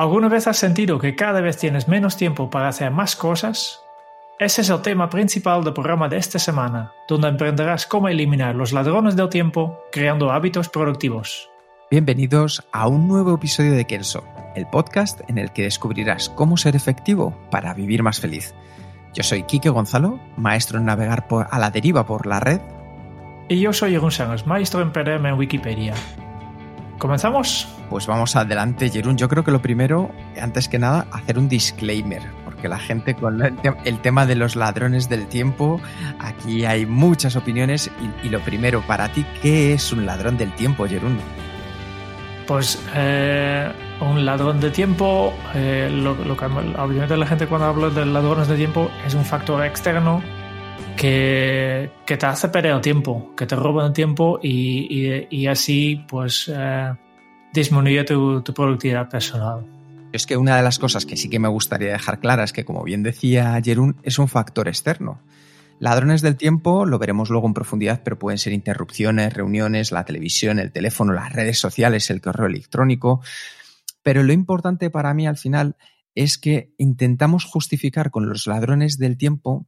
¿Alguna vez has sentido que cada vez tienes menos tiempo para hacer más cosas? Ese es el tema principal del programa de esta semana, donde aprenderás cómo eliminar los ladrones del tiempo creando hábitos productivos. Bienvenidos a un nuevo episodio de Kenso, el podcast en el que descubrirás cómo ser efectivo para vivir más feliz. Yo soy Quique Gonzalo, maestro en navegar por, a la deriva por la red. Y yo soy Jeroen Sánchez, maestro en perderme en Wikipedia. ¿Comenzamos? Pues vamos adelante, Jerún. Yo creo que lo primero, antes que nada, hacer un disclaimer, porque la gente con el, te el tema de los ladrones del tiempo, aquí hay muchas opiniones y, y, lo primero, para ti, ¿qué es un ladrón del tiempo, Jerún? Pues eh, un ladrón de tiempo, eh, lo, lo, que obviamente la gente cuando habla de ladrones de tiempo es un factor externo que, te hace perder tiempo, que te roba el tiempo y, así pues eh, disminuye tu, tu, productividad personal. Es que una de las cosas que sí que me gustaría dejar clara es que, como bien decía Jerún, es un factor externo. Ladrones del tiempo lo veremos luego en profundidad, pero pueden ser interrupciones, reuniones, la televisión, el teléfono, las redes sociales, el correo electrónico. Pero lo importante para mí al final es que intentamos justificar con los ladrones del tiempo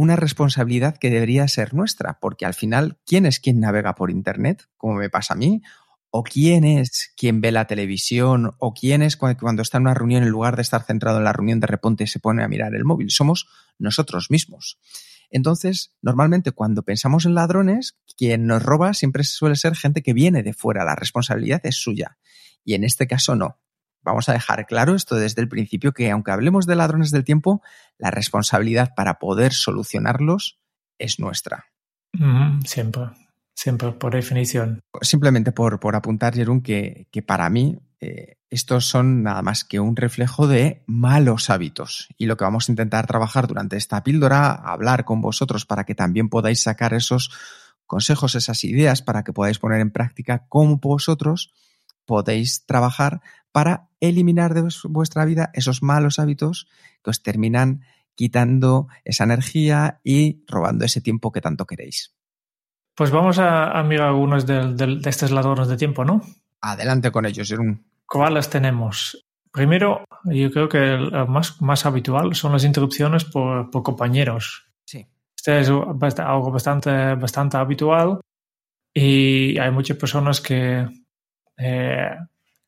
una responsabilidad que debería ser nuestra, porque al final, ¿quién es quien navega por Internet? Como me pasa a mí, o quién es quien ve la televisión, o quién es cuando está en una reunión, en lugar de estar centrado en la reunión, de repente se pone a mirar el móvil. Somos nosotros mismos. Entonces, normalmente cuando pensamos en ladrones, quien nos roba siempre suele ser gente que viene de fuera, la responsabilidad es suya. Y en este caso no. Vamos a dejar claro esto desde el principio que aunque hablemos de ladrones del tiempo, la responsabilidad para poder solucionarlos es nuestra. Mm, siempre, siempre, por definición. Simplemente por, por apuntar, Jerón, que, que para mí eh, estos son nada más que un reflejo de malos hábitos. Y lo que vamos a intentar trabajar durante esta píldora, hablar con vosotros para que también podáis sacar esos consejos, esas ideas, para que podáis poner en práctica cómo vosotros podéis trabajar para eliminar de vuestra vida esos malos hábitos que os terminan quitando esa energía y robando ese tiempo que tanto queréis. Pues vamos a, a mirar algunos de, de, de estos ladrones de tiempo, ¿no? Adelante con ellos, Jerón. ¿Cuáles tenemos? Primero, yo creo que el más, más habitual son las interrupciones por, por compañeros. Sí. Este es algo bastante, bastante habitual y hay muchas personas que, eh,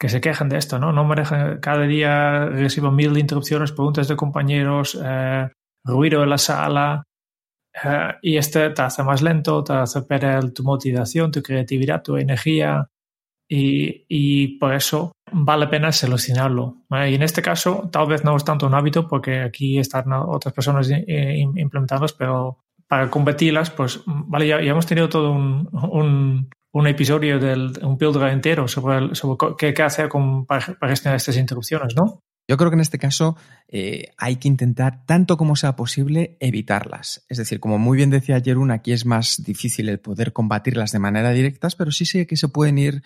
que se quejan de esto, ¿no? No me dejan, cada día recibo mil interrupciones, preguntas de compañeros, eh, ruido en la sala, eh, y este te hace más lento, te hace perder tu motivación, tu creatividad, tu energía, y, y por eso vale la pena solucionarlo. Y en este caso, tal vez no es tanto un hábito, porque aquí están otras personas implementadas, pero para combatirlas, pues, vale, ya, ya hemos tenido todo un, un, un episodio del un píldora entero sobre, el, sobre qué, qué, hacer con, para, para, gestionar estas interrupciones, ¿no? Yo creo que en este caso eh, hay que intentar, tanto como sea posible, evitarlas. Es decir, como muy bien decía Jerún, aquí es más difícil el poder combatirlas de manera directa, pero sí sé que se pueden ir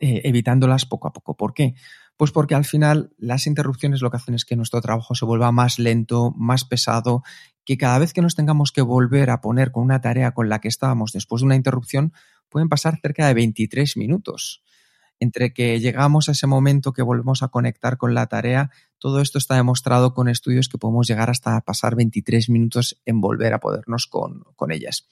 eh, evitándolas poco a poco. ¿Por qué? Pues porque al final las interrupciones lo que hacen es que nuestro trabajo se vuelva más lento, más pesado, que cada vez que nos tengamos que volver a poner con una tarea con la que estábamos después de una interrupción, pueden pasar cerca de 23 minutos. Entre que llegamos a ese momento que volvemos a conectar con la tarea, todo esto está demostrado con estudios que podemos llegar hasta pasar 23 minutos en volver a podernos con, ellas.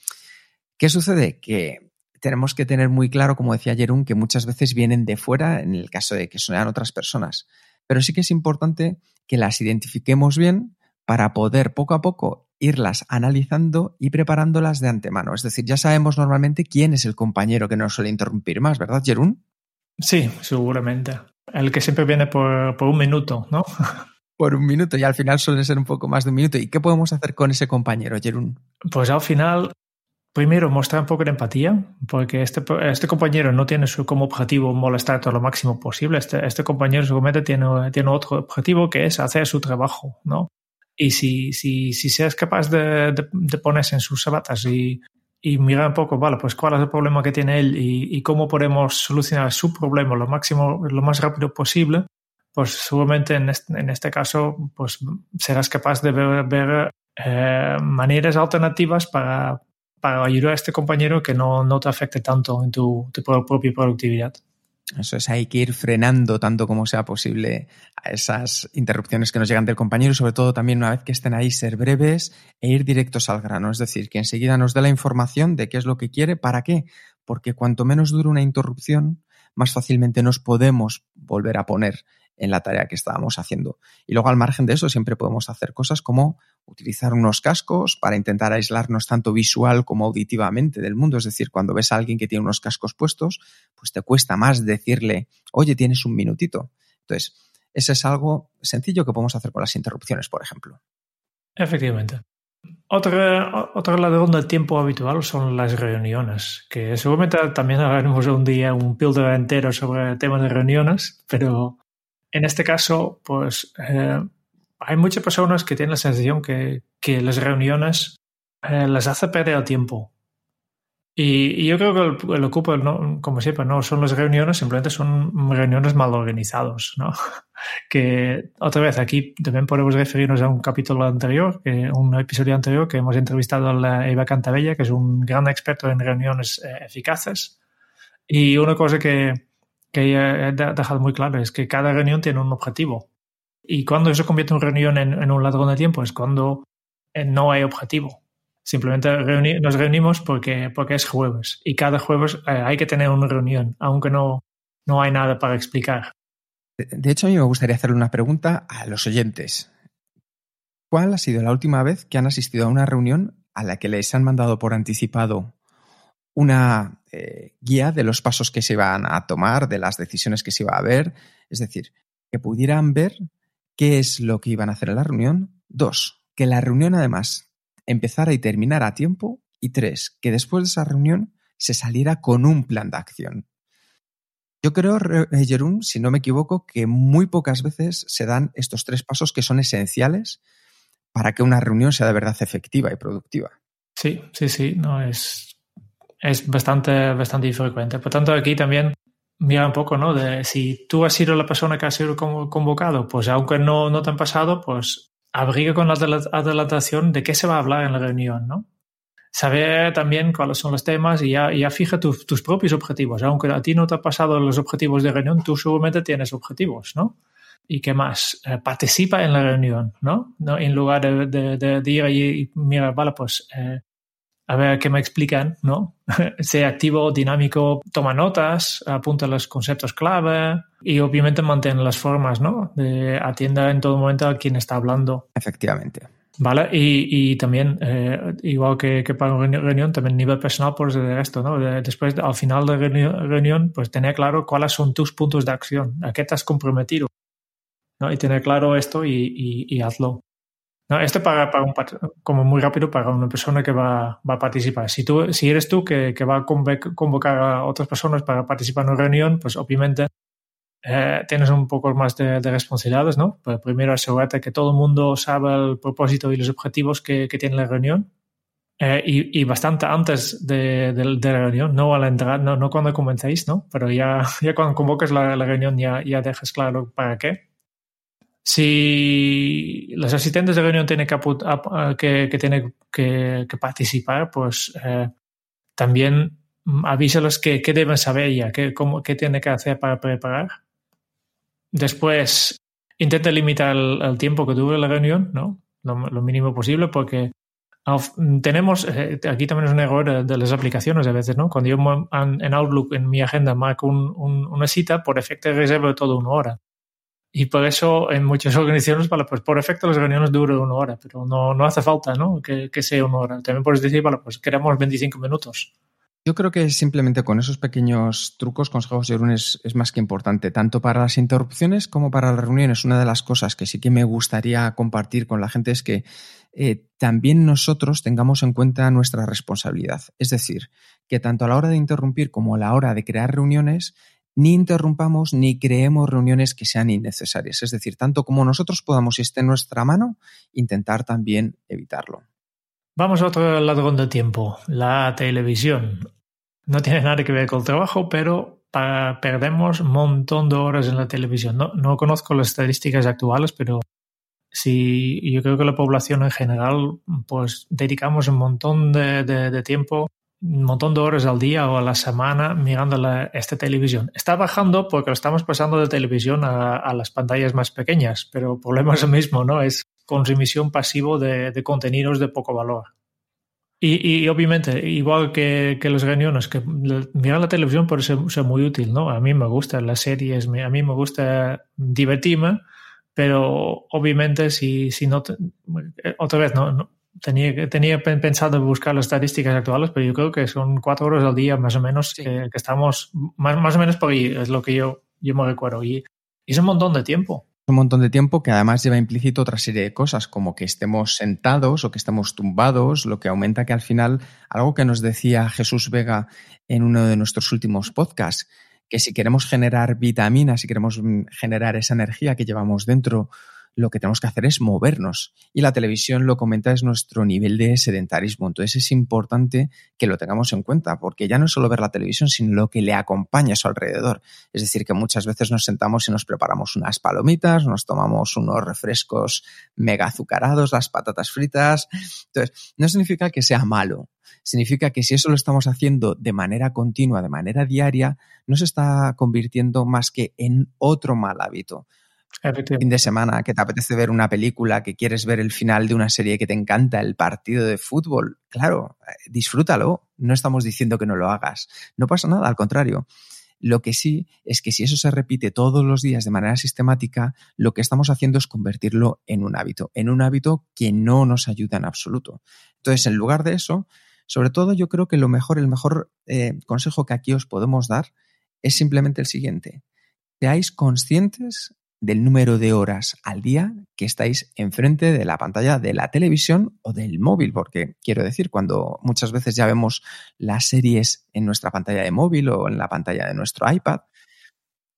¿Qué sucede? Que tenemos que tener muy claro, como decía Jerún, que muchas veces vienen de fuera en el caso de que sean otras personas. Pero sí que es importante que las identifiquemos bien para poder poco a poco irlas analizando y preparándolas de antemano. Es decir, ya sabemos normalmente quién es el compañero que nos suele interrumpir más, ¿verdad, Jerún? Sí, seguramente. El que siempre viene por, por un minuto, ¿no? por un minuto y al final suele ser un poco más de un minuto. ¿Y qué podemos hacer con ese compañero, Jerún? Pues al final, primero mostrar un poco de empatía, porque este, este compañero no tiene su, como objetivo molestar todo lo máximo posible. Este, este compañero seguramente tiene, tiene otro objetivo que es hacer su trabajo, ¿no? Y si, si, si seas capaz de, de, de ponerse en sus zapatas y, y mirar un poco, vale, pues cuál es el problema que tiene él y, y, cómo podemos solucionar su problema lo máximo, lo más rápido posible, pues seguramente en este, en este caso, pues serás capaz de ver, ver eh, maneras alternativas para, para ayudar a este compañero que no, no te afecte tanto en tu, tu propia productividad. Eso es, hay que ir frenando tanto como sea posible a esas interrupciones que nos llegan del compañero y sobre todo también una vez que estén ahí ser breves e ir directos al grano. Es decir, que enseguida nos dé la información de qué es lo que quiere, para qué. Porque cuanto menos dure una interrupción, más fácilmente nos podemos volver a poner en la tarea que estábamos haciendo. Y luego al margen de eso siempre podemos hacer cosas como utilizar unos cascos para intentar aislarnos tanto visual como auditivamente del mundo. Es decir, cuando ves a alguien que tiene unos cascos puestos, pues te cuesta más decirle, oye, tienes un minutito. Entonces, ese es algo sencillo que podemos hacer con las interrupciones, por ejemplo. Efectivamente. Otra, otra ladrón del tiempo habitual son las reuniones, que seguramente también haremos un día un píldora entero sobre el tema de reuniones, pero en este caso, pues eh, hay muchas personas que tienen la sensación que, que las reuniones eh, les hace perder el tiempo. Y, y yo creo que el, el ocupo, ¿no? como siempre, no son las reuniones, simplemente son reuniones mal organizados, ¿no? que otra vez aquí también podemos referirnos a un capítulo anterior, que, un episodio anterior que hemos entrevistado a la Eva Cantabella, que es un gran experto en reuniones eh, eficaces. Y una cosa que, que he dejado muy claro es que cada reunión tiene un objetivo. Y cuando eso convierte una reunión en, en un ladrón de tiempo es cuando eh, no hay objetivo. Simplemente nos reunimos porque, porque es jueves y cada jueves eh, hay que tener una reunión, aunque no, no hay nada para explicar. De hecho, a mí me gustaría hacerle una pregunta a los oyentes. ¿Cuál ha sido la última vez que han asistido a una reunión a la que les han mandado por anticipado una eh, guía de los pasos que se iban a tomar, de las decisiones que se iba a ver? Es decir, que pudieran ver qué es lo que iban a hacer en la reunión. Dos, que la reunión además empezara y terminara a tiempo. Y tres, que después de esa reunión se saliera con un plan de acción. Yo creo, Jerún, si no me equivoco, que muy pocas veces se dan estos tres pasos que son esenciales para que una reunión sea de verdad efectiva y productiva. Sí, sí, sí, no es, es bastante, bastante infrecuente. Por tanto, aquí también mira un poco, ¿no? De si tú has sido la persona que ha sido convocado, pues aunque no, no te han pasado, pues abriga con la adelantación de qué se va a hablar en la reunión, ¿no? Saber también cuáles son los temas y ya, ya fija tu, tus propios objetivos. Aunque a ti no te ha pasado los objetivos de reunión, tú seguramente tienes objetivos, ¿no? ¿Y qué más? Eh, participa en la reunión, ¿no? ¿no? En lugar de, de, de, de ir y mira, vale, pues eh, a ver qué me explican, ¿no? sea activo, dinámico, toma notas, apunta los conceptos clave y obviamente mantiene las formas, ¿no? De atienda en todo momento a quien está hablando. Efectivamente. Vale, y, y también, eh, igual que, que, para una reunión, también nivel personal, pues de esto, ¿no? De, después, al final de la reunión, pues tener claro cuáles son tus puntos de acción, a qué te has comprometido, ¿no? Y tener claro esto y, y, y hazlo. No, esto para, para un, como muy rápido para una persona que va, va a participar. Si, tú, si eres tú que, que, va a convocar a otras personas para participar en una reunión, pues obviamente eh, tienes un poco más de, de responsabilidades, ¿no? Pero primero asegúrate que todo el mundo sabe el propósito y los objetivos que, que tiene la reunión. Eh, y, y, bastante antes de, de, de, la reunión, no a la entrada, no, no cuando comencéis, ¿no? Pero ya, ya cuando convoques la, la reunión ya, ya dejas claro para qué si los asistentes de reunión tienen que, que, que, tienen que, que participar, pues eh, también avísalos que, que, deben saber ya, qué, qué tienen que hacer para preparar. Después, intenta limitar el, el tiempo que dure la reunión, ¿no? Lo, lo mínimo posible, porque tenemos, eh, aquí también es un error de, de, las aplicaciones a veces, ¿no? Cuando yo en Outlook, en mi agenda, marco un, un, una cita, por efecto reservo todo una hora. Y por eso en muchas organizaciones, vale, pues por efecto las reuniones duran una hora, pero no, no hace falta ¿no? Que, que, sea una hora. También puedes decir, vale, pues queremos 25 minutos. Yo creo que simplemente con esos pequeños trucos, consejos, Jerún, es, es, más que importante, tanto para las interrupciones como para las reuniones. Una de las cosas que sí que me gustaría compartir con la gente es que eh, también nosotros tengamos en cuenta nuestra responsabilidad. Es decir, que tanto a la hora de interrumpir como a la hora de crear reuniones, ni interrumpamos ni creemos reuniones que sean innecesarias. Es decir, tanto como nosotros podamos y esté en nuestra mano, intentar también evitarlo. Vamos a otro ladrón de tiempo, la televisión. No tiene nada que ver con el trabajo, pero perdemos un montón de horas en la televisión. No, no conozco las estadísticas actuales, pero sí, yo creo que la población en general, pues dedicamos un montón de tiempo un montón de horas al día o a la semana mirando la, esta televisión. Está bajando porque lo estamos pasando de televisión a, a, las pantallas más pequeñas, pero el problema es el mismo, ¿no? Es consumición pasivo de, de contenidos de poco valor. Y, y obviamente, igual que, que, los reuniones, que mirar la televisión puede ser, ser, muy útil, ¿no? A mí me gusta las series, a mí me gusta divertirme, pero obviamente si, si no, te, otra vez, no, no tenía, tenía pensado buscar las estadísticas actuales, pero yo creo que son cuatro horas al día más o menos sí. que, que, estamos, más, más o menos por ahí, es lo que yo, yo me recuerdo. Y, y es un montón de tiempo un montón de tiempo que además lleva implícito otra serie de cosas, como que estemos sentados o que estemos tumbados, lo que aumenta que al final, algo que nos decía Jesús Vega en uno de nuestros últimos podcasts, que si queremos generar vitaminas, si queremos generar esa energía que llevamos dentro, lo que tenemos que hacer es movernos. Y la televisión lo comenta es nuestro nivel de sedentarismo. Entonces es importante que lo tengamos en cuenta, porque ya no es solo ver la televisión, sino lo que le acompaña a su alrededor. Es decir, que muchas veces nos sentamos y nos preparamos unas palomitas, nos tomamos unos refrescos mega azucarados, las patatas fritas. Entonces, no significa que sea malo. Significa que si eso lo estamos haciendo de manera continua, de manera diaria, no se está convirtiendo más que en otro mal hábito fin de semana que te apetece ver una película, que quieres ver el final de una serie que te encanta, el partido de fútbol, claro, eh, disfrútalo. No estamos diciendo que no lo hagas. No pasa nada, al contrario. Lo que sí es que si eso se repite todos los días de manera sistemática, lo que estamos haciendo es convertirlo en un hábito, en un hábito que no nos ayuda en absoluto. Entonces, en lugar de eso, sobre todo yo creo que lo mejor, el mejor eh, consejo que aquí os podemos dar es simplemente el siguiente. Seáis conscientes del número de horas al día que estáis enfrente de la pantalla de la televisión o del móvil, porque quiero decir, cuando muchas veces ya vemos las series en nuestra pantalla de móvil o en la pantalla de nuestro iPad,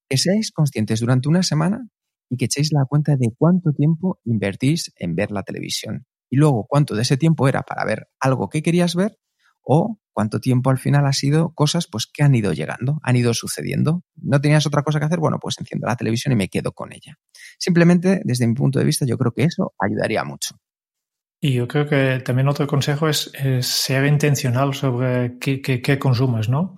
que seáis conscientes durante una semana y que echéis la cuenta de cuánto tiempo invertís en ver la televisión. Y luego cuánto de ese tiempo era para ver algo que querías ver o cuánto tiempo al final ha sido cosas pues que han ido llegando, han ido sucediendo. ¿No tenías otra cosa que hacer? Bueno, pues enciendo la televisión y me quedo con ella. Simplemente, desde mi punto de vista, yo creo que eso ayudaría mucho. Y yo creo que también otro consejo es, es ser intencional sobre qué, qué, consumes, ¿no?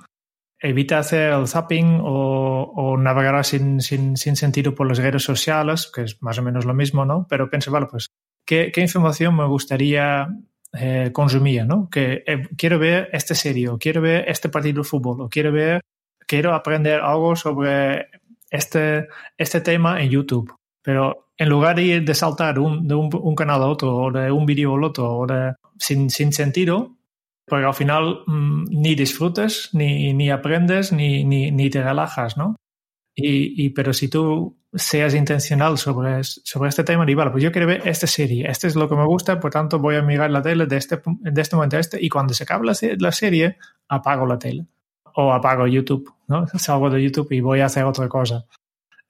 Evita hacer el zapping o, navegar sin, sin, sin, sentido por las redes sociales, que es más o menos lo mismo, ¿no? Pero piensa, vale, pues, ¿qué, qué información me gustaría eh, consumía, ¿no? Que eh, quiero ver esta serie, quiero ver este partido de fútbol, o quiero ver, quiero aprender algo sobre este, este tema en YouTube. Pero en lugar de, ir de saltar un, de un, canal a otro, o de un vídeo al otro, o de, sin, sin sentido, porque al final mmm, ni disfrutas, ni, ni aprendes, ni, ni, ni te relajas, ¿no? Y, pero si tú seas intencional sobre, sobre este tema, y vale, pues yo quiero ver esta serie, este es lo que me gusta, por tanto voy a mirar la tele de este, de este momento a este, y cuando se acabe la, serie, apago la tele o apago YouTube, ¿no? Salgo de YouTube y voy a hacer otra cosa.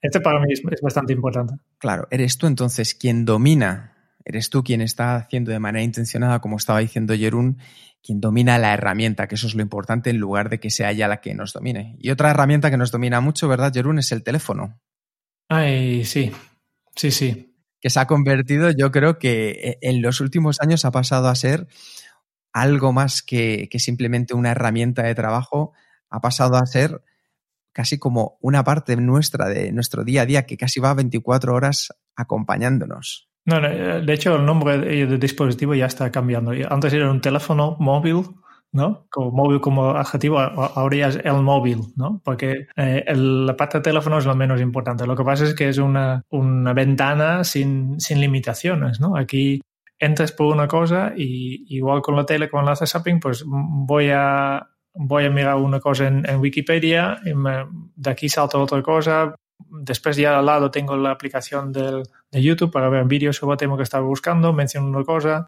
Este para mí es, es bastante importante. Claro, eres tú entonces quien domina, eres tú quien está haciendo de manera intencionada, como estaba diciendo Jerún, quien domina la herramienta, que eso es lo importante, en lugar de que sea ella la que nos domine. Y otra herramienta que nos domina mucho, ¿verdad, Jerún? Es el teléfono. Ay, sí, sí, sí. Que se ha convertido, yo creo que en los últimos años ha pasado a ser algo más que, que simplemente una herramienta de trabajo, ha pasado a ser casi como una parte nuestra de nuestro día a día que casi va 24 horas acompañándonos. No, no, de hecho el nombre del dispositivo ya está cambiando. Antes era un teléfono móvil, ¿no? Como móvil como adjetivo, ahora ya es el móvil, ¿no? Porque eh, el, la parte de teléfono es lo menos importante. Lo que pasa es que es una, una ventana sin, sin limitaciones, ¿no? Aquí entras por una cosa y igual con la tele, cuando haces zapping, pues voy a voy a mirar una cosa en, en Wikipedia y me, de aquí salto otra cosa. Después ya al lado tengo la aplicación del, de YouTube para ver vídeos sobre el tema que estaba buscando, menciono una cosa.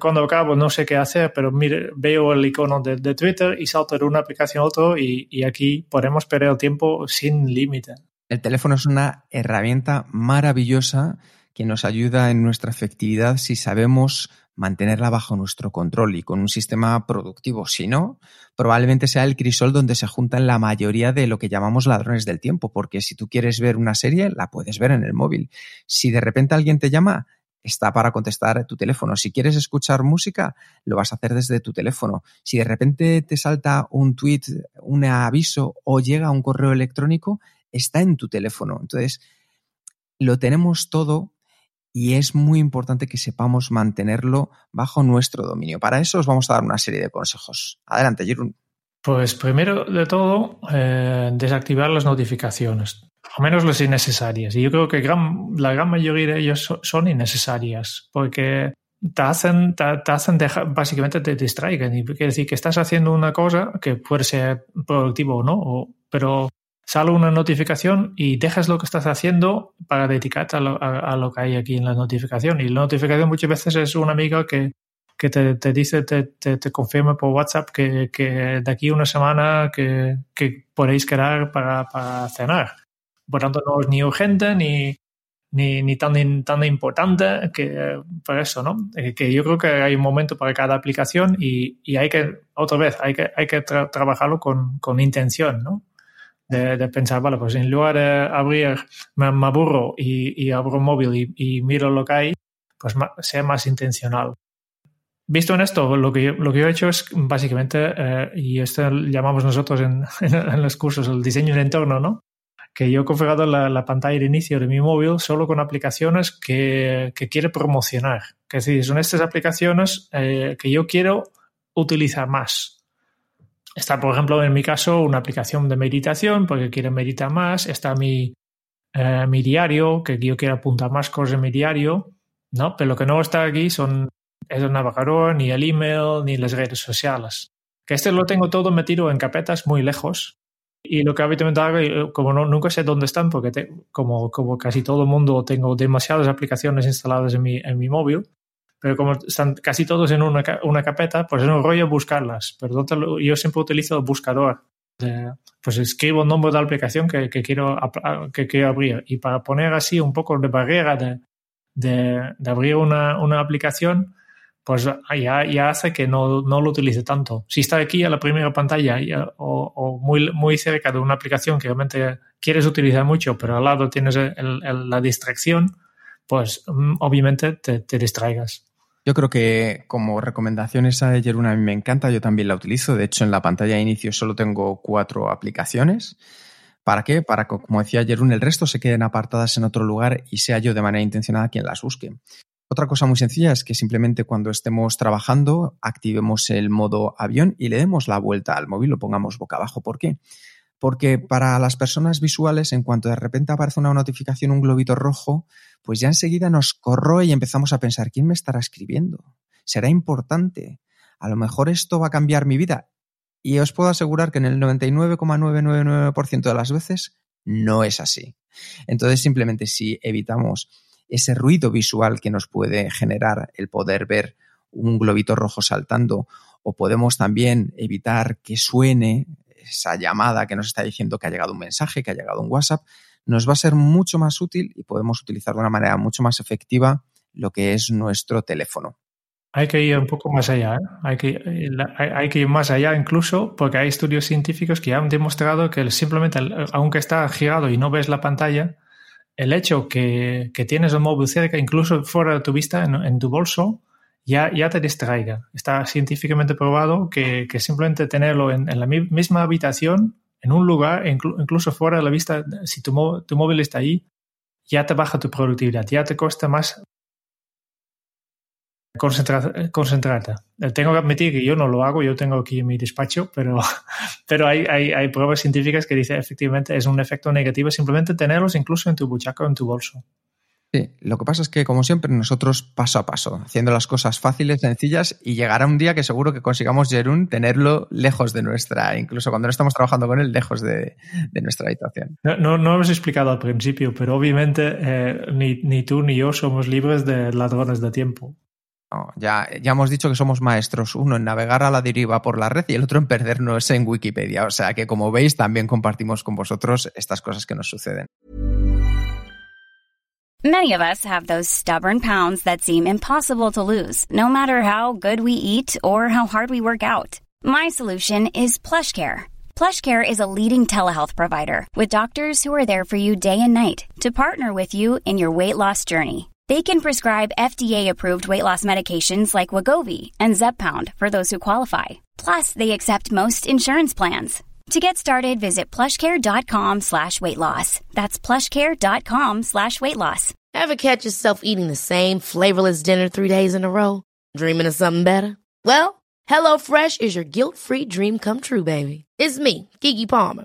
Cuando acabo no sé qué hacer, pero mire, veo el icono de, de Twitter y salto de una aplicación a otra y, y aquí podemos perder el tiempo sin límite. El teléfono es una herramienta maravillosa que nos ayuda en nuestra efectividad si sabemos mantenerla bajo nuestro control y con un sistema productivo. Si no, probablemente sea el crisol donde se juntan la mayoría de lo que llamamos ladrones del tiempo, porque si tú quieres ver una serie, la puedes ver en el móvil. Si de repente alguien te llama, está para contestar tu teléfono. Si quieres escuchar música, lo vas a hacer desde tu teléfono. Si de repente te salta un tweet, un aviso o llega un correo electrónico, está en tu teléfono. Entonces, lo tenemos todo y es muy importante que sepamos mantenerlo bajo nuestro dominio. Para eso os vamos a dar una serie de consejos. Adelante, Jerón. Pues primero de todo, eh, desactivar las notificaciones, al menos las innecesarias. Y yo creo que la gran mayoría de ellas son innecesarias, porque te hacen, te, hacen básicamente te distraigan. Y quiere decir que estás haciendo una cosa que puede ser productivo o no, pero sale una notificación y dejas lo que estás haciendo para dedicarte a lo, a lo, que hay aquí en la notificación. Y la notificación muchas veces es una amiga que, que te, te, dice, te, te, te, confirma por WhatsApp que, que de aquí una semana que, que podéis quedar para, para, cenar. Por tanto, no es ni urgente ni, ni, ni tan, tan importante que por eso, ¿no? Que yo creo que hay un momento para cada aplicación y, y hay que, otra vez, hay que, hay que tra trabajarlo con, con intención, ¿no? de, pensar, vale, pues en lugar de abrir, me, aburro y, y, abro un móvil y, y, miro lo que hay, pues sea más intencional. Visto en esto, lo que yo, lo que yo he hecho es básicamente, eh, y esto llamamos nosotros en, en, los cursos el diseño de entorno, ¿no? Que yo he configurado la, la, pantalla de inicio de mi móvil solo con aplicaciones que, que quiere promocionar. Es decir, son estas aplicaciones eh, que yo quiero utilizar más. Está, por ejemplo, en mi caso, una aplicación de meditación porque quiero meditar más. Está mi, eh, mi diario, que yo quiero apuntar más cosas en mi diario, ¿no? Pero lo que no está aquí son es el navegador, ni el email, ni las redes sociales. Que este lo tengo todo metido en carpetas muy lejos. Y lo que habitualmente hago, eh, como no, nunca sé dónde están, porque como, casi todo el mundo tengo demasiadas aplicaciones instaladas en mi, móvil, pero como están casi todos en una, una carpeta, pues es un rollo buscarlas. Pero yo siempre utilizo buscador. De, pues escribo el nombre de la aplicación que, que, quiero, que quiero abrir. Y para poner así un poco de barrera de, de, de abrir una, una, aplicación, pues ya, hace que no, no, lo utilice tanto. Si está aquí a la primera pantalla o, muy, muy cerca de una aplicación que realmente quieres utilizar mucho, pero al lado tienes la distracción, pues mm, obviamente te, distraigas. Yo creo que como recomendación esa de Jeruna a mí me encanta, yo también la utilizo. De hecho, en la pantalla de inicio solo tengo cuatro aplicaciones. ¿Para qué? Para que, como decía Jerún, el resto se queden apartadas en otro lugar y sea yo de manera intencionada quien las busque. Otra cosa muy sencilla es que simplemente cuando estemos trabajando activemos el modo avión y le demos la vuelta al móvil, lo pongamos boca abajo. ¿Por qué? Porque para las personas visuales, en cuanto de repente aparece una notificación, un globito rojo, pues ya enseguida nos corroe y empezamos a pensar, ¿quién me estará escribiendo? ¿Será importante? A lo mejor esto va a cambiar mi vida. Y os puedo asegurar que en el 99,999% de las veces no es así. Entonces, simplemente si evitamos ese ruido visual que nos puede generar el poder ver un globito rojo saltando, o podemos también evitar que suene esa llamada que nos está diciendo que ha llegado un mensaje, que ha llegado un WhatsApp, nos va a ser mucho más útil y podemos utilizar de una manera mucho más efectiva lo que es nuestro teléfono. Hay que ir un poco más allá, ¿eh? hay, que, hay, que ir más allá incluso porque hay estudios científicos que han demostrado que simplemente, aunque está girado y no ves la pantalla, el hecho que, que tienes el móvil cerca, incluso fuera de tu vista, en, en tu bolso, ya, ya te distraiga. Está científicamente probado que, que simplemente tenerlo en, en, la misma habitación, en un lugar, incluso fuera de la vista, si tu, tu móvil está ahí, ya te baja tu productividad, ya te cuesta más concentrar, concentrarte. Tengo que admitir que yo no lo hago, yo tengo aquí en mi despacho, pero, pero hay, hay, hay pruebas científicas que dicen efectivamente es un efecto negativo simplemente tenerlos incluso en tu buchaco o en tu bolso. Sí, lo que pasa es que, como siempre, nosotros paso a paso, haciendo las cosas fáciles, sencillas, y llegará un día que seguro que consigamos, Jerún, tenerlo lejos de nuestra, incluso cuando no estamos trabajando con él, lejos de, de nuestra habitación. No, no, no, hemos explicado al principio, pero obviamente eh, ni, ni, tú ni yo somos libres de ladrones de tiempo. Ya, ya hemos dicho que somos maestros, uno en navegar a la deriva por la red y el otro en perdernos en Wikipedia. O sea que, como veis, también compartimos con vosotros estas cosas que nos suceden. Many of us have those stubborn pounds that seem impossible to lose, no matter how good we eat or how hard we work out. My solution is PlushCare. PlushCare is a leading telehealth provider with doctors who are there for you day and night to partner with you in your weight loss journey. They can prescribe FDA-approved weight loss medications like Wagovi and Zepbound for those who qualify. Plus, they accept most insurance plans. To get started, visit plushcare.com slash weight loss. That's plushcare.com slash weight loss. Ever catch yourself eating the same flavorless dinner three days in a row? Dreaming of something better? Well, HelloFresh is your guilt-free dream come true, baby. It's me, Kiki Palmer.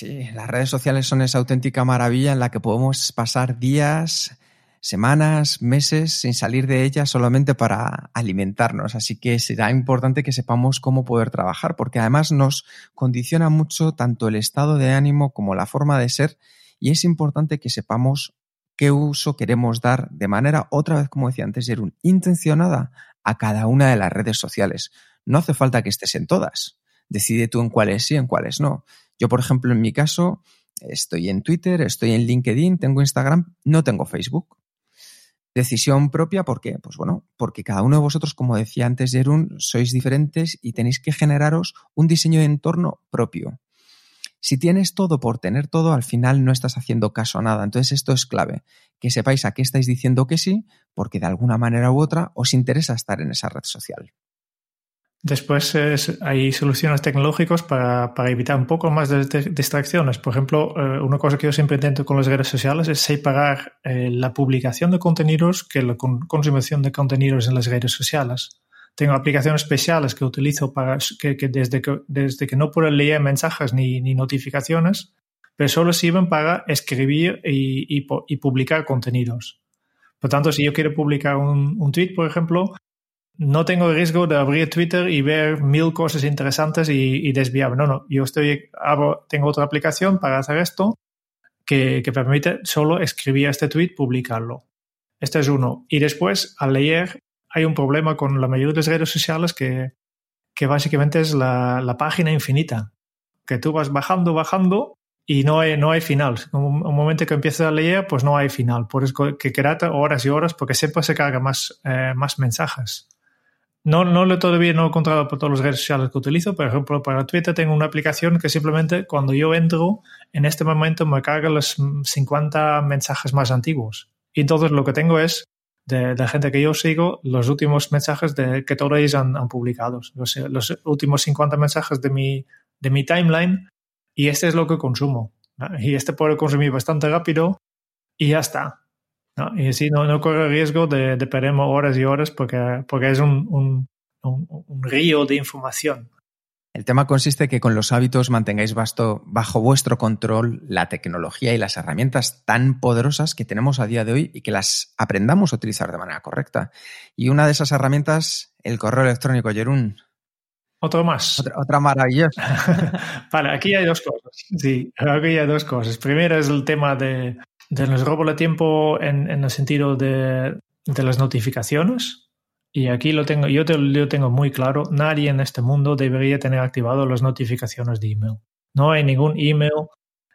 Sí, las redes sociales son esa auténtica maravilla en la que podemos pasar días, semanas, meses sin salir de ella solamente para alimentarnos. Así que será importante que sepamos cómo poder trabajar, porque además nos condiciona mucho tanto el estado de ánimo como la forma de ser y es importante que sepamos qué uso queremos dar de manera, otra vez como decía antes, Jerún, intencionada a cada una de las redes sociales. No hace falta que estés en todas. Decide tú en cuáles sí, en cuáles no. Yo, por ejemplo, en mi caso, estoy en Twitter, estoy en LinkedIn, tengo Instagram, no tengo Facebook. Decisión propia, ¿por qué? Pues bueno, porque cada uno de vosotros, como decía antes Jerún, sois diferentes y tenéis que generaros un diseño de entorno propio. Si tienes todo por tener todo, al final no estás haciendo caso a nada. Entonces esto es clave, que sepáis a qué estáis diciendo que sí, porque de alguna manera u otra os interesa estar en esa red social. Después es, hay soluciones tecnológicas para, para, evitar un poco más de, distracciones. Por ejemplo, eh, una cosa que yo siempre intento con las redes sociales es separar eh, la publicación de contenidos que la con, consumación de contenidos en las redes sociales. Tengo aplicaciones especiales que utilizo para que, que, desde, que desde que no puedo leer mensajes ni, ni notificaciones, pero solo sirven para escribir y, y, y, publicar contenidos. Por tanto, si yo quiero publicar un, un tweet, por ejemplo, no tengo riesgo de abrir Twitter y ver mil cosas interesantes y, y desviarme. No, no, yo estoy, abro, tengo otra aplicación para hacer esto que, que, permite solo escribir este tweet, publicarlo. Este es uno. Y después, al leer, hay un problema con la mayoría de las redes sociales que, que básicamente es la, la, página infinita. Que tú vas bajando, bajando y no hay, no hay final. Un, un momento que empiezas a leer, pues no hay final. Por eso que quedarte horas y horas porque siempre se carga más, eh, más mensajes. No, no lo todavía no he encontrado por todas las redes sociales que utilizo. Por ejemplo, para Twitter tengo una aplicación que simplemente cuando yo entro, en este momento me carga los 50 mensajes más antiguos. Y entonces lo que tengo es de, de gente que yo sigo, los últimos mensajes de, que todos ellos han, publicado. Los, los, últimos 50 mensajes de mi, timeline. Y este es lo que consumo. Y este puedo consumir bastante rápido y ya está. ¿No? Y así no, no corre riesgo de, de perder horas y horas porque, porque es un, un, un, un, río de información. El tema consiste que con los hábitos mantengáis basto, bajo vuestro control la tecnología y las herramientas tan poderosas que tenemos a día de hoy y que las aprendamos a utilizar de manera correcta. Y una de esas herramientas, el correo electrónico, Jerún. Otro más. Otra, otra maravillosa. vale, aquí hay dos cosas. Sí, aquí hay dos cosas. Primero es el tema de, de los robos de tiempo en, en el sentido de, de, las notificaciones. Y aquí lo tengo, yo te, lo tengo muy claro, nadie en este mundo debería tener activado las notificaciones de email. No hay ningún email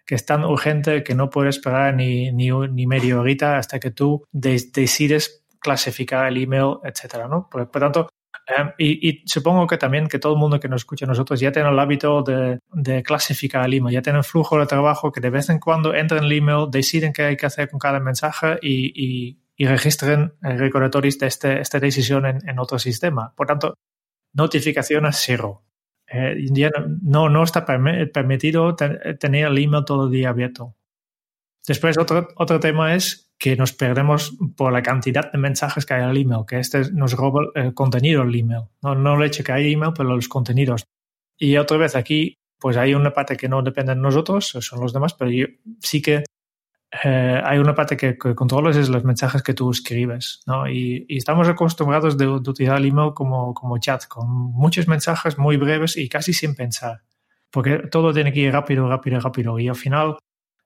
que es tan urgente que no puedes esperar ni, ni, ni media horita hasta que tú de, decides clasificar el email, etcétera, ¿no? Por, por tanto, Um, y, y, supongo que también que todo el mundo que nos escucha nosotros ya tiene el hábito de, de, clasificar el email, ya tienen flujo de trabajo que de vez en cuando entran en el email, deciden qué hay que hacer con cada mensaje y, y, y registren recordatorios de este, esta decisión en, en, otro sistema. Por tanto, notificaciones cero. Eh, no, no está permitido tener el email todo el día abierto. Después, otro, otro tema es que nos perdemos por la cantidad de mensajes que hay el email, que este nos roba el contenido del email. No, no el hecho que hay email, pero los contenidos. Y otra vez aquí, pues hay una parte que no depende de nosotros, son los demás, pero sí que eh, hay una parte que, que, controlas es los mensajes que tú escribes, ¿no? Y, y estamos acostumbrados de, de, utilizar el email como, como chat, con muchos mensajes muy breves y casi sin pensar, porque todo tiene que ir rápido, rápido, rápido. Y al final,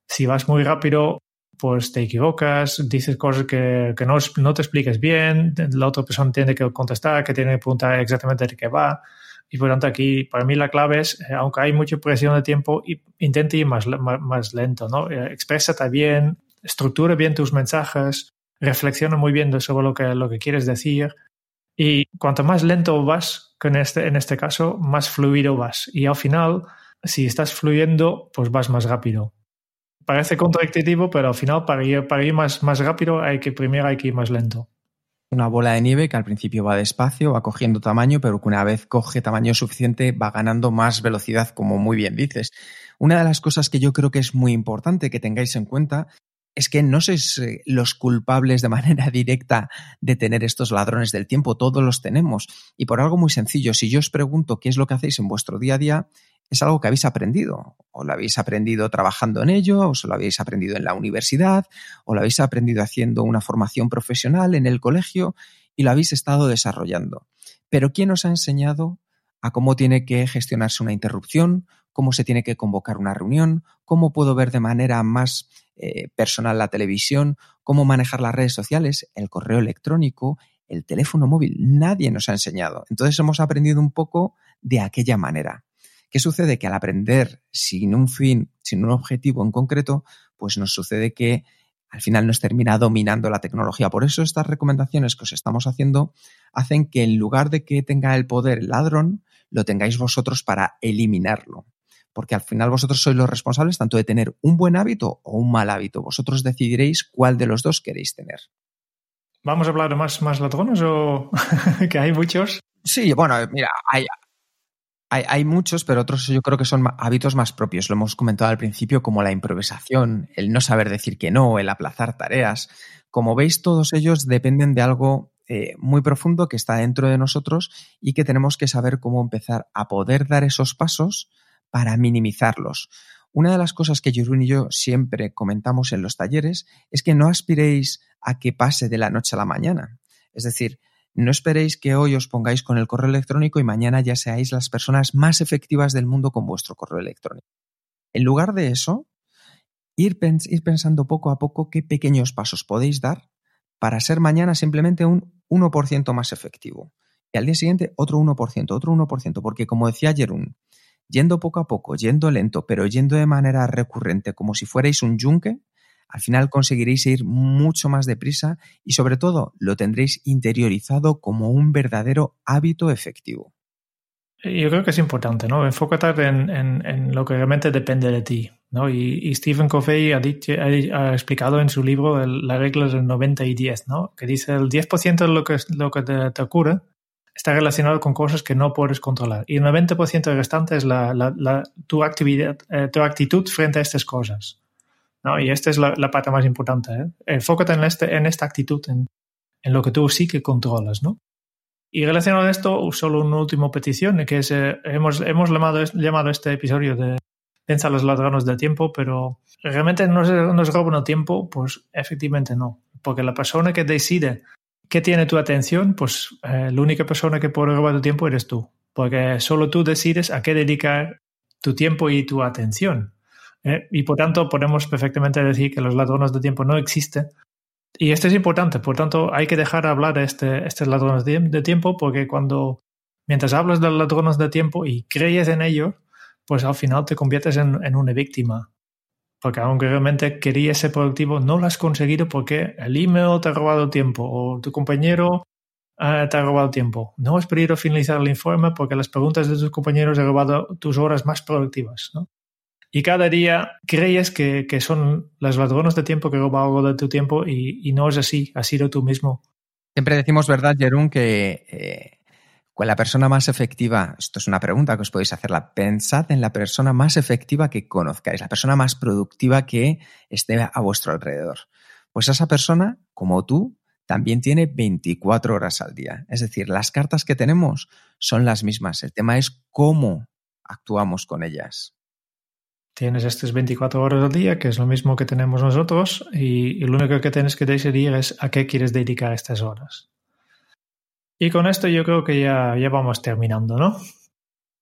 si vas muy rápido, pues te equivocas, dices cosas que, que no, no, te expliques bien, la otra persona tiene que contestar, que tiene que preguntar exactamente de qué va. Y por tanto, aquí para mí la clave es, eh, aunque hay mucha presión de tiempo, intente ir más, más, más lento, ¿no? Eh, exprésate bien, estructura bien tus mensajes, reflexiona muy bien sobre lo que, lo que quieres decir. Y cuanto más lento vas, que en este, en este caso, más fluido vas. Y al final, si estás fluyendo, pues vas más rápido. Parece contradictivo, pero al final, para ir, más, más rápido, hay que primero hay que ir más lento una bola de nieve que al principio va despacio, va cogiendo tamaño, pero que una vez coge tamaño suficiente va ganando más velocidad, como muy bien dices. Una de las cosas que yo creo que es muy importante que tengáis en cuenta es que no sois eh, los culpables de manera directa de tener estos ladrones del tiempo, todos los tenemos. Y por algo muy sencillo, si yo os pregunto qué es lo que hacéis en vuestro día a día, es algo que habéis aprendido. O lo habéis aprendido trabajando en ello, o lo habéis aprendido en la universidad, o lo habéis aprendido haciendo una formación profesional en el colegio y lo habéis estado desarrollando. Pero ¿quién os ha enseñado a cómo tiene que gestionarse una interrupción, cómo se tiene que convocar una reunión, cómo puedo ver de manera más eh, personal la televisión, cómo manejar las redes sociales, el correo electrónico, el teléfono móvil? Nadie nos ha enseñado. Entonces hemos aprendido un poco de aquella manera. ¿Qué sucede? Que al aprender sin un fin, sin un objetivo en concreto, pues nos sucede que al final nos termina dominando la tecnología. Por eso estas recomendaciones que os estamos haciendo hacen que en lugar de que tenga el poder el ladrón, lo tengáis vosotros para eliminarlo. Porque al final vosotros sois los responsables tanto de tener un buen hábito o un mal hábito. Vosotros decidiréis cuál de los dos queréis tener. ¿Vamos a hablar de más, más ladrones o que hay muchos? Sí, bueno, mira, hay, hay, muchos, pero otros yo creo que son hábitos más propios. Lo hemos comentado al principio, como la improvisación, el no saber decir que no, el aplazar tareas. Como veis, todos ellos dependen de algo eh, muy profundo que está dentro de nosotros y que tenemos que saber cómo empezar a poder dar esos pasos para minimizarlos. Una de las cosas que Jeroen y yo siempre comentamos en los talleres es que no aspiréis a que pase de la noche a la mañana. Es decir, no esperéis que hoy os pongáis con el correo electrónico y mañana ya seáis las personas más efectivas del mundo con vuestro correo electrónico. En lugar de eso, ir, pensando poco a poco qué pequeños pasos podéis dar para ser mañana simplemente un 1% más efectivo. Y al día siguiente otro 1%, otro 1%, porque como decía Jerún, yendo poco a poco, yendo lento, pero yendo de manera recurrente, como si fuerais un yunque, al final conseguiréis ir mucho más deprisa y sobre todo lo tendréis interiorizado como un verdadero hábito efectivo. Yo creo que es importante, ¿no? Enfócate en, lo que realmente depende de ti, ¿no? Y, Stephen Covey ha, explicado en su libro la regla del 90 y 10, ¿no? Que dice el 10% de lo que, lo que te, ocurre está relacionado con cosas que no puedes controlar. Y el 90% restante es tu, actividad, eh, tu actitud frente a estas cosas. ¿No? Y esta es la, la parte más importante. ¿eh? Enfócate en, este, en esta actitud, en, en, lo que tú sí que controlas. ¿no? Y relacionado a esto, solo una última petición, que es, eh, hemos, hemos llamado, llamado este episodio de Pensa los ladrones del tiempo, pero realmente nos, nos roban el tiempo, pues efectivamente no. Porque la persona que decide qué tiene tu atención, pues eh, la única persona que puede robar tu tiempo eres tú. Porque solo tú decides a qué dedicar tu tiempo y tu atención. ¿Eh? y por tanto podemos perfectamente decir que los ladrones de tiempo no existen. Y esto es importante, por tanto hay que dejar hablar a este, estos ladrones de, tiempo porque cuando, mientras hablas de ladrones de tiempo y crees en ellos, pues al final te conviertes en, en una víctima. Porque aunque realmente querías ser productivo, no lo has conseguido porque el email te ha robado tiempo o tu compañero eh, te ha robado tiempo. No has podido finalizar el informe porque las preguntas de tus compañeros han robado tus horas más productivas. ¿no? Y cada día crees que, que son los ladrones de tiempo que roban algo de tu tiempo y, no es así, has sido tú mismo. Siempre decimos, ¿verdad, Jerún, que eh, la persona más efectiva, esto es una pregunta que os podéis hacerla, pensad en la persona más efectiva que conozcáis, la persona más productiva que esté a vuestro alrededor. Pues esa persona, como tú, también tiene 24 horas al día. Es decir, las cartas que tenemos son las mismas. El tema es cómo actuamos con ellas tienes estas 24 horas al día, que es lo mismo que tenemos nosotros, y, lo único que tienes que decidir es a qué quieres dedicar estas horas. Y con esto yo creo que ya, ya vamos terminando, ¿no?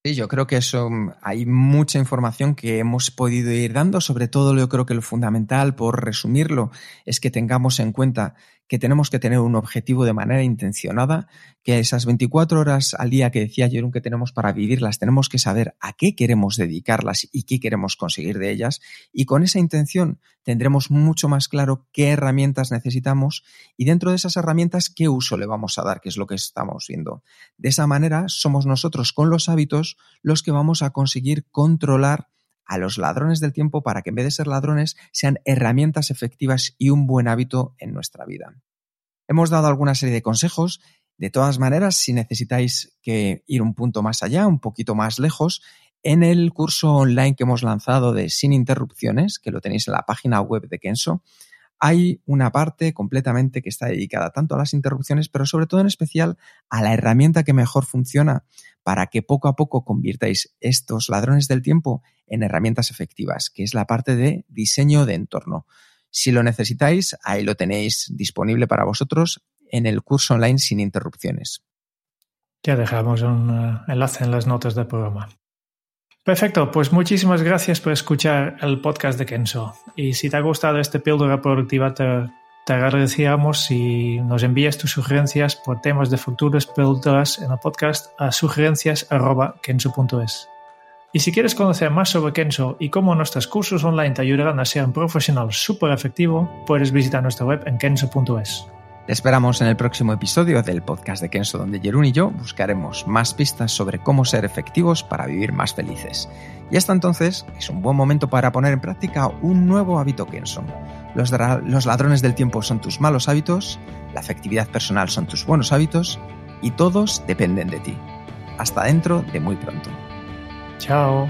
Sí, yo creo que eso hay mucha información que hemos podido ir dando, sobre todo yo creo que lo fundamental, por resumirlo, es que tengamos en cuenta que tenemos que tener un objetivo de manera intencionada, que esas 24 horas al día que decía Jerón que tenemos para vivirlas, tenemos que saber a qué queremos dedicarlas y qué queremos conseguir de ellas. Y con esa intención tendremos mucho más claro qué herramientas necesitamos y dentro de esas herramientas qué uso le vamos a dar, que es lo que estamos viendo. De esa manera somos nosotros con los hábitos los que vamos a conseguir controlar a los ladrones del tiempo para que en vez de ser ladrones sean herramientas efectivas y un buen hábito en nuestra vida. Hemos dado alguna serie de consejos. De todas maneras, si necesitáis que ir un punto más allá, un poquito más lejos, en el curso online que hemos lanzado de Sin Interrupciones, que lo tenéis en la página web de Kenso, hay una parte completamente que está dedicada tanto a las interrupciones, pero sobre todo en especial a la herramienta que mejor funciona para que poco a poco convirtáis estos ladrones del tiempo en herramientas efectivas, que es la parte de diseño de entorno. Si lo necesitáis, ahí lo tenéis disponible para vosotros en el curso online sin interrupciones. Ya dejamos un uh, enlace en las notas del programa. Perfecto, pues muchísimas gracias por escuchar el podcast de Kenso. Y si te ha gustado este píldora productiva, te, te agradeceríamos si nos envías tus sugerencias por temas de futuras píldoras en el podcast a sugerencias.kenso.es. Y si quieres conocer más sobre Kenso y cómo nuestros cursos online te ayudarán a ser un profesional súper efectivo, puedes visitar nuestra web en kenso.es. Te esperamos en el próximo episodio del podcast de Kenso, donde Jerún y yo buscaremos más pistas sobre cómo ser efectivos para vivir más felices. Y hasta entonces es un buen momento para poner en práctica un nuevo hábito Kenso. Los, los ladrones del tiempo son tus malos hábitos, la efectividad personal son tus buenos hábitos y todos dependen de ti. Hasta dentro de muy pronto. Chao.